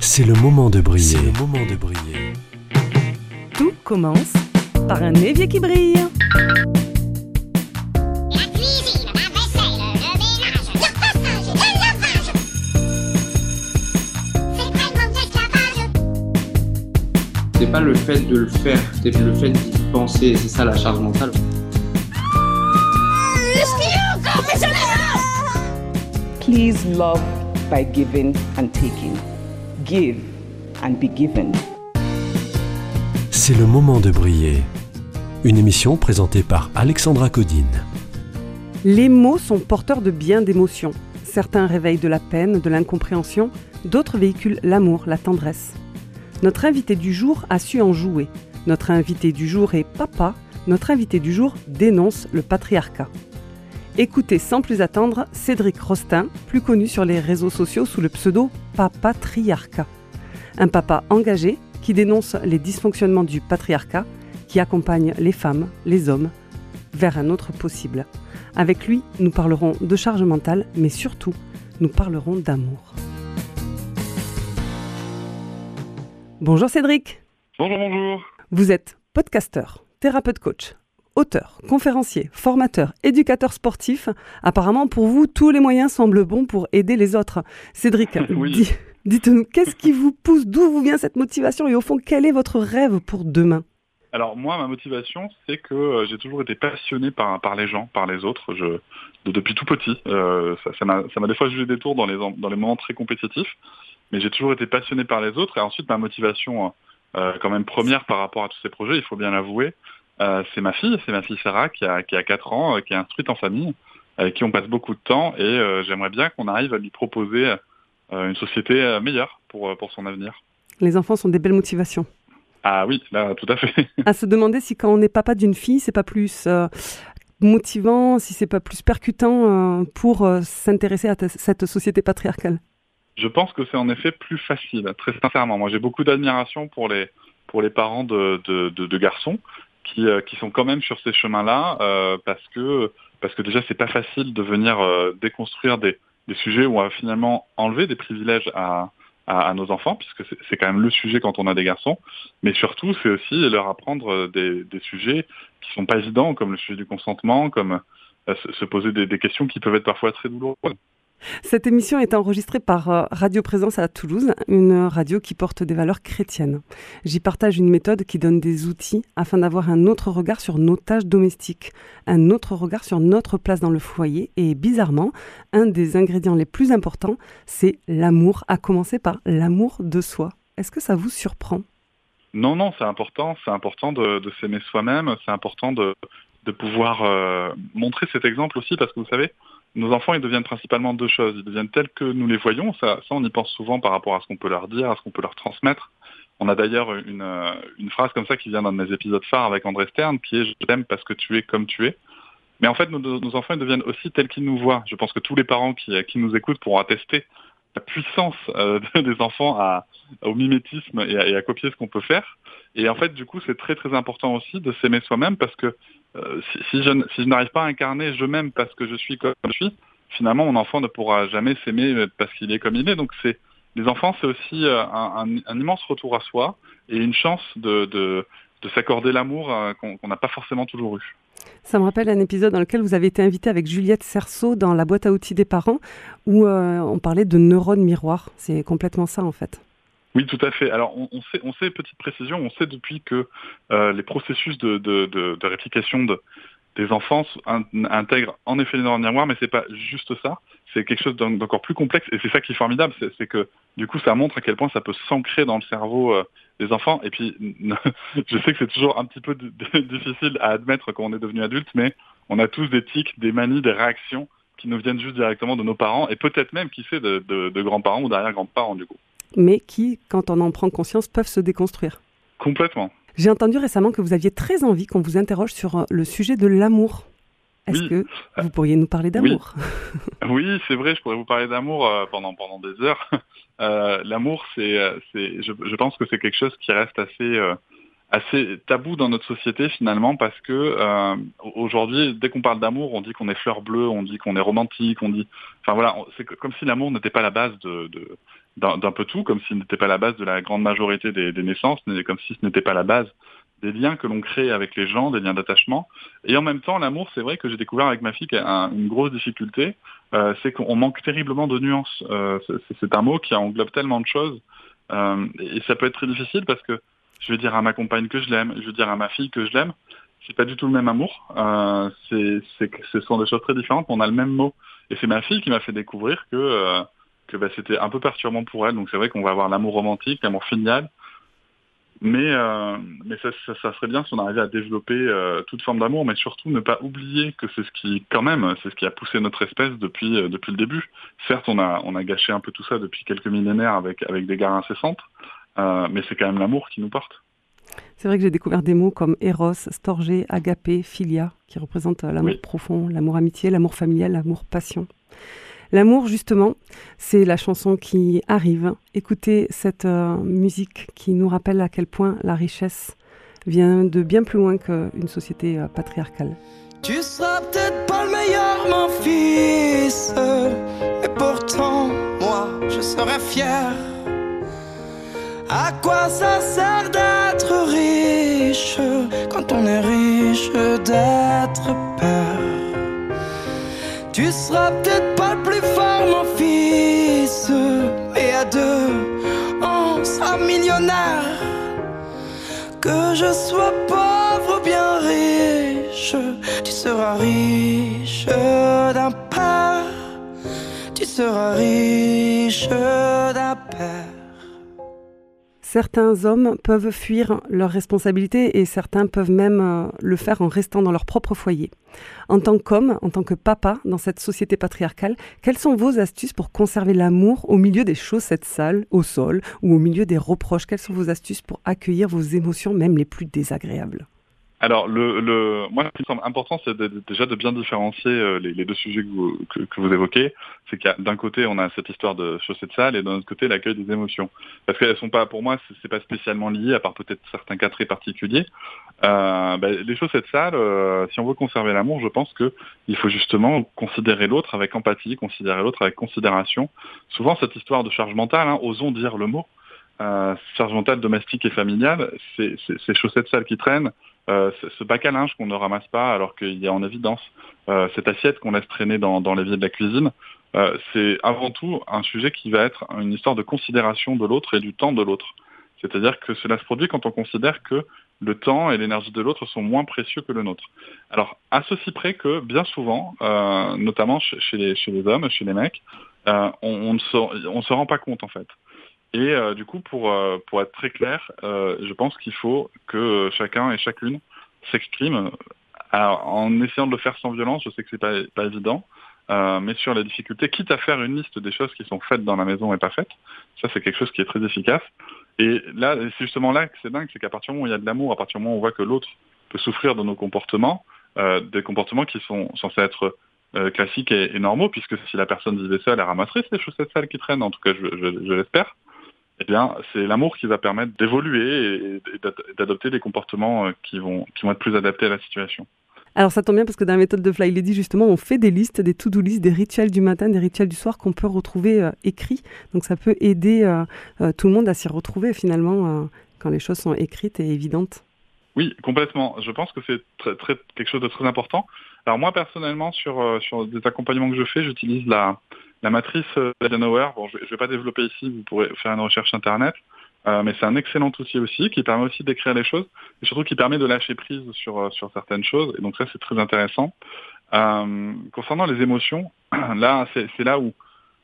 C'est le moment de briller. le moment de briller. Tout commence par un évier qui brille. La cuisine, la vaisselle, le ménage, le passage, le lavage. C'est tellement d'esclavage. C'est pas le fait de le faire, c'est le fait d'y penser, c'est ça la charge mentale. Please love by giving and taking. Give and be given. C'est le moment de briller. Une émission présentée par Alexandra Codine. Les mots sont porteurs de bien d'émotions. Certains réveillent de la peine, de l'incompréhension, d'autres véhiculent l'amour, la tendresse. Notre invité du jour a su en jouer. Notre invité du jour est papa. Notre invité du jour dénonce le patriarcat. Écoutez sans plus attendre Cédric Rostin, plus connu sur les réseaux sociaux sous le pseudo Papatriarcat. Un papa engagé qui dénonce les dysfonctionnements du patriarcat, qui accompagne les femmes, les hommes, vers un autre possible. Avec lui, nous parlerons de charge mentale, mais surtout, nous parlerons d'amour. Bonjour Cédric, Bonjour, bonjour. vous êtes podcasteur, thérapeute coach, auteur, conférencier, formateur, éducateur sportif. Apparemment, pour vous, tous les moyens semblent bons pour aider les autres. Cédric, Oui. di- dites-nous, qu'est-ce qui vous pousse, d'où vous vient cette motivation? Et au fond, quel est votre rêve pour demain? Alors moi, ma motivation, c'est que euh, j'ai toujours été passionné par, par les gens, par les autres. Je, de- depuis tout petit, euh, ça m'a des fois joué des tours dans les, en- dans les moments très compétitifs, mais j'ai toujours été passionné par les autres. Et ensuite, ma motivation, euh, quand même première par rapport à tous ces projets, il faut bien l'avouer, euh, c'est ma fille, c'est ma fille Sarah qui a, qui a 4 ans, euh, qui est instruite en famille, avec qui on passe beaucoup de temps, et euh, j'aimerais bien qu'on arrive à lui proposer une société meilleure pour, pour son avenir. Les enfants sont des belles motivations. Ah oui, là, tout à fait. À se demander si quand on est papa d'une fille, c'est pas plus motivant, si c'est pas plus percutant pour s'intéresser à cette société patriarcale. Je pense que c'est en effet plus facile, très sincèrement. Moi, j'ai beaucoup d'admiration pour les pour les parents de, de, de- de garçons qui, euh, qui sont quand même sur ces chemins-là, euh, parce que parce que déjà, c'est pas facile de venir euh, déconstruire des, des sujets où on va finalement enlever des privilèges à, à, à nos enfants, puisque c'est quand même le sujet quand on a des garçons. Mais surtout, c'est aussi leur apprendre des, des sujets qui sont pas évidents, comme le sujet du consentement, comme se, se poser des, des questions qui peuvent être parfois très douloureuses. Cette émission est enregistrée par euh, Radio Présence à Toulouse, une radio qui porte des valeurs chrétiennes. J'y partage une méthode qui donne des outils afin d'avoir un autre regard sur nos tâches domestiques, un autre regard sur notre place dans le foyer et bizarrement, un des ingrédients les plus importants, c'est l'amour, à commencer par l'amour de soi. Est-ce que ça vous surprend? Non, non, c'est important. C'est important de, s'aimer soi-même. C'est important de, de pouvoir euh, montrer cet exemple aussi, parce que vous savez, nos enfants, ils deviennent principalement deux choses. Ils deviennent tels que nous les voyons. Ça, on y pense souvent par rapport à ce qu'on peut leur dire, à ce qu'on peut leur transmettre. On a d'ailleurs une, euh, phrase comme ça qui vient d'un de mes épisodes phares avec André Stern, qui est « Je t'aime parce que tu es comme tu es ». Mais en fait, nos, enfants, ils deviennent aussi tels qu'ils nous voient. Je pense que tous les parents qui, qui nous écoutent pourront attester la puissance euh, des enfants au mimétisme et à copier ce qu'on peut faire. Et en fait, du coup, c'est très très important aussi de s'aimer soi-même parce que euh, si, je, n'arrive pas à incarner je m'aime parce que je suis comme je suis, finalement, mon enfant ne pourra jamais s'aimer euh, parce qu'il est comme il est. Donc, les enfants, c'est aussi euh, un, immense retour à soi et une chance de, de, de s'accorder l'amour qu'on n'a pas forcément toujours eu. Ça me rappelle un épisode dans lequel vous avez été invité avec Juliette Cerceau dans la boîte à outils des parents où on parlait de neurones miroirs. C'est complètement ça en fait. Oui, tout à fait. Alors, on, sait, on sait, petite précision, on sait depuis que euh, les processus de, réplication de, des enfants in- intègrent en effet les neurones miroirs, mais c'est pas juste ça. C'est quelque chose d'en- d'encore plus complexe, et c'est ça qui est formidable, c'est que du coup, ça montre à quel point ça peut s'ancrer dans le cerveau euh, des enfants. Et puis, je sais que c'est toujours un petit peu difficile à admettre quand on est devenu adulte, mais on a tous des tics, des manies, des réactions qui nous viennent juste directement de nos parents, et peut-être même, qui sait, de, de grands-parents ou d'arrière-grands-parents, du coup. Mais qui, quand on en prend conscience, peuvent se déconstruire. Complètement. J'ai entendu récemment que vous aviez très envie qu'on vous interroge sur euh, le sujet de l'amour. Est-ce Oui. que vous pourriez nous parler d'amour Oui, c'est vrai, je pourrais vous parler d'amour euh, pendant, pendant des heures. Euh, L'amour, c'est, c'est, je, je pense que c'est quelque chose qui reste assez, euh, assez tabou dans notre société finalement parce que euh, aujourd'hui, dès qu'on parle d'amour, on dit qu'on est fleur bleue, on dit qu'on est romantique, on dit, enfin voilà, c'est comme si l'amour n'était pas la base de, d'un peu tout, comme s'il n'était pas la base de la grande majorité des, des naissances, comme si ce n'était pas la base des liens que l'on crée avec les gens, des liens d'attachement. Et en même temps, l'amour, c'est vrai que j'ai découvert avec ma fille une grosse difficulté, euh, c'est qu'on manque terriblement de nuances. Euh, c'est un mot qui englobe tellement de choses, euh, et ça peut être très difficile parce que je vais dire à ma compagne que je l'aime, je vais dire à ma fille que je l'aime. C'est pas du tout le même amour. Euh, c'est, ce sont des choses très différentes. On a le même mot. Et c'est ma fille qui m'a fait découvrir que euh, que bah, c'était un peu perturbant pour elle. Donc c'est vrai qu'on va avoir l'amour romantique, l'amour filial, mais euh, mais ça, ça, serait bien si on arrivait à développer toute forme d'amour, mais surtout ne pas oublier que c'est ce qui, quand même, c'est ce qui a poussé notre espèce depuis depuis le début. Certes, on a on a gâché un peu tout ça depuis quelques millénaires avec avec des guerres incessantes. Euh, mais c'est quand même l'amour qui nous porte. C'est vrai que j'ai découvert des mots comme Eros, Storgé, Agapé, Philia, qui représentent euh, l'amour profond, l'amour amitié, l'amour familial, l'amour passion. L'amour, justement, c'est la chanson qui arrive. Écoutez cette euh, musique qui nous rappelle à quel point la richesse vient de bien plus loin qu'une société patriarcale. Tu seras peut-être pas le meilleur, mon fils, mais pourtant, moi, je serai fier à quoi ça sert d'être riche quand on est riche d'être père? Tu seras peut-être pas le plus fort, mon fils, mais à deux, on sera millionnaire. Que je sois pauvre ou bien riche, tu seras riche d'un père. Tu seras riche d'un père. Certains hommes peuvent fuir leurs responsabilités et certains peuvent même euh, le faire en restant dans leur propre foyer. En tant qu'homme, en tant que papa dans cette société patriarcale, quelles sont vos astuces pour conserver l'amour au milieu des chaussettes sales, au sol ou au milieu des reproches? Quelles sont vos astuces pour accueillir vos émotions, même les plus désagréables? Alors, le, le, moi, ce qui me semble important, c'est déjà de bien différencier euh, les, deux sujets que vous, que, évoquez. C'est qu'il d'un côté, on a cette histoire de chaussettes sales et d'un autre côté, l'accueil des émotions. Parce qu'elles sont pas, pour moi, c'est pas spécialement lié, à part peut-être certains cas très particuliers. Euh, ben, les chaussettes sales, euh, si on veut conserver l'amour, je pense qu'il faut justement considérer l'autre avec empathie, considérer l'autre avec considération. Souvent, cette histoire de charge mentale, hein, osons dire le mot, euh, charge mentale domestique et familiale, c'est ces chaussettes sales qui traînent, euh, ce bac à linge qu'on ne ramasse pas alors qu'il y a en évidence, euh, cette assiette qu'on laisse traîner dans, dans l'évier de la cuisine, euh, c'est avant tout un sujet qui va être une histoire de considération de l'autre et du temps de l'autre. C'est-à-dire que cela se produit quand on considère que le temps et l'énergie de l'autre sont moins précieux que le nôtre. Alors, à ceci près que, bien souvent, euh, notamment chez les, chez les, hommes, chez les mecs, euh, on, on, ne se, on se rend pas compte, en fait. Et euh, du coup, pour, euh, pour être très clair, euh, je pense qu'il faut que chacun et chacune s'exprime en essayant de le faire sans violence. Je sais que c'est pas, pas évident, mais sur les difficultés, quitte à faire une liste des choses qui sont faites dans la maison et pas faites. Ça, c'est quelque chose qui est très efficace. Et là, c'est justement là que c'est dingue, c'est qu'à partir du moment où il y a de l'amour, à partir du moment où on voit que l'autre peut souffrir de nos comportements, des comportements qui sont censés être classiques et, normaux, puisque si la personne vivait seule, elle ramasserait ces chaussettes sales qui traînent, en tout cas je, je l'espère eh bien, c'est l'amour qui va permettre d'évoluer et, d'adopter des comportements euh, qui vont, qui vont être plus adaptés à la situation. Alors ça tombe bien parce que dans la méthode de Fly Lady, justement, on fait des listes, des to-do listes, des rituels du matin, des rituels du soir qu'on peut retrouver euh, écrits. Donc ça peut aider euh, tout le monde à s'y retrouver finalement quand les choses sont écrites et évidentes. Oui, complètement. Je pense que c'est très, très, quelque chose de très important. Alors moi personnellement, sur, sur des accompagnements que je fais, j'utilise la, la matrice euh, Eisenhower, bon, je ne vais pas développer ici, vous pourrez faire une recherche Internet, euh, mais c'est un excellent outil aussi qui permet aussi d'écrire les choses et surtout qui permet de lâcher prise sur, euh, sur certaines choses. Et donc ça, c'est très intéressant. concernant les émotions, là, c'est là où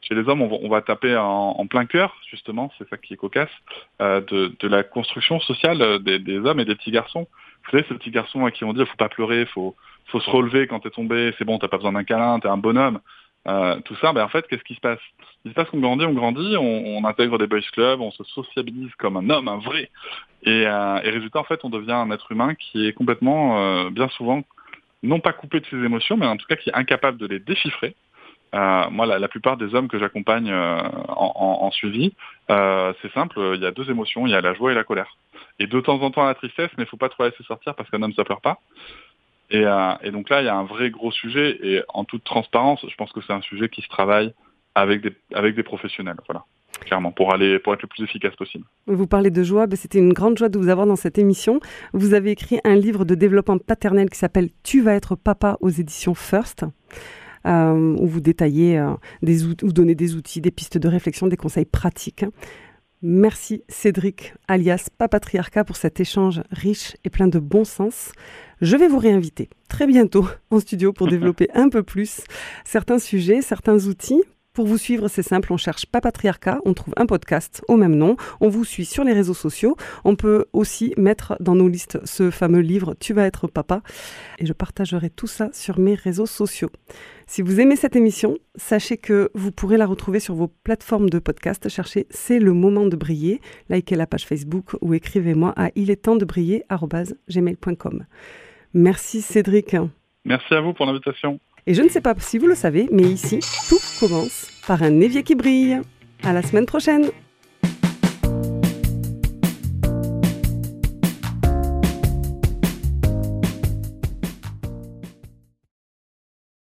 chez les hommes, on va, taper en, plein cœur, justement, c'est ça qui est cocasse, de, de, la construction sociale des, des, hommes et des petits garçons. Vous savez, ces petits garçons à qui on dit, faut pas pleurer, faut, faut se relever quand t'es tombé, c'est bon, t'as pas besoin d'un câlin, t'es un bonhomme. Euh, tout ça, ben, en fait, qu'est-ce qui se passe? Il se passe qu'on grandit, on grandit, on, intègre des boys clubs, on se sociabilise comme un homme, un vrai. Et, euh, résultat, en fait, on devient un être humain qui est complètement, euh, bien souvent, non pas coupé de ses émotions, mais en tout cas qui est incapable de les déchiffrer. Moi, la, la, plupart des hommes que j'accompagne en, suivi, c'est simple, il y a deux émotions, il y a la joie et la colère. et de temps en temps la tristesse, mais il faut pas trop laisser sortir parce qu'un homme ça pleure pas. Et, euh, et donc là, il y a un vrai gros sujet et en toute transparence, je pense que c'est un sujet qui se travaille avec des, avec des professionnels, voilà, clairement, pour aller pour être le plus efficace possible. Vous parlez de joie, ben, c'était une grande joie de vous avoir dans cette émission. Vous avez écrit un livre de développement paternel qui s'appelle Tu vas être papa aux éditions First. euh, où vous détaillez, euh, vous donnez des outils, des pistes de réflexion, des conseils pratiques. Merci Cédric, alias Papatriarcat, pour cet échange riche et plein de bon sens. Je vais vous réinviter très bientôt en studio pour développer un peu plus certains sujets, certains outils. Pour vous suivre, c'est simple, on cherche Papatriarcat, on trouve un podcast au même nom, on vous suit sur les réseaux sociaux, on peut aussi mettre dans nos listes ce fameux livre Tu vas être papa, et je partagerai tout ça sur mes réseaux sociaux. Si vous aimez cette émission, sachez que vous pourrez la retrouver sur vos plateformes de podcast. Cherchez C'est le moment de briller, likez la page Facebook ou écrivez-moi à il est temps de briller. Merci Cédric. Merci à vous pour l'invitation. Et je ne sais pas si vous le savez, mais ici, tout commence par un évier qui brille. À la semaine prochaine!